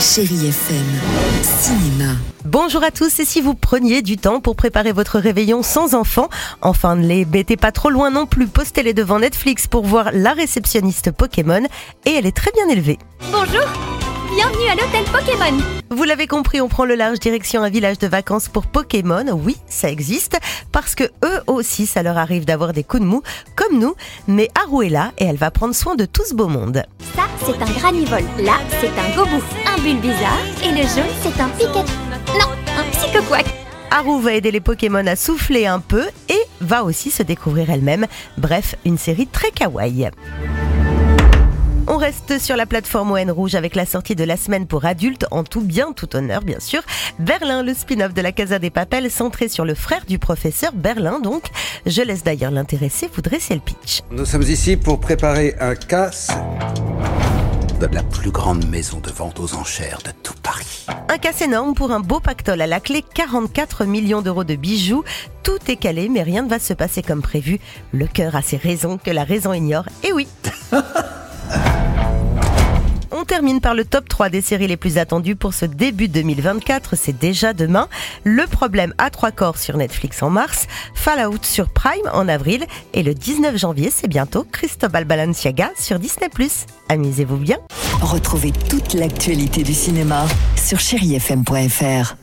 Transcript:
Chérie FM, cinéma. Bonjour à tous et si vous preniez du temps pour préparer votre réveillon sans enfants, enfin ne les mettez pas trop loin non plus, postez-les devant Netflix pour voir la réceptionniste Pokémon et elle est très bien élevée. Bonjour, bienvenue à l'hôtel Pokémon. Vous l'avez compris, on prend le large direction un village de vacances pour Pokémon. Oui, ça existe parce que eux aussi ça leur arrive d'avoir des coups de mou comme nous, mais Haru est là et elle va prendre soin de tout ce beau monde. C'est un granivole. Là, c'est un gobou. Un bulbizarre. Et le jaune, c'est un piquet. Non, un psychoquack. Haru va aider les Pokémon à souffler un peu et va aussi se découvrir elle-même. Bref, une série très kawaii. On reste sur la plateforme ON Rouge avec la sortie de la semaine pour adultes, en tout bien, tout honneur bien sûr. Berlin, le spin-off de la Casa des Papels, centré sur le frère du professeur Berlin donc. Je laisse d'ailleurs l'intéressé vous dresser le pitch. Nous sommes ici pour préparer un casse de la plus grande maison de vente aux enchères de tout Paris. Un casse énorme pour un beau pactole à la clé, 44 millions d'euros de bijoux. Tout est calé, mais rien ne va se passer comme prévu. Le cœur a ses raisons que la raison ignore. Et oui On termine par le top 3 des séries les plus attendues pour ce début 2024, c'est déjà demain. Le problème à trois corps sur Netflix en mars, Fallout sur Prime en avril et le 19 janvier, c'est bientôt Cristobal Balenciaga sur Disney+. Amusez-vous bien. Retrouvez toute l'actualité du cinéma sur chérifm.fr.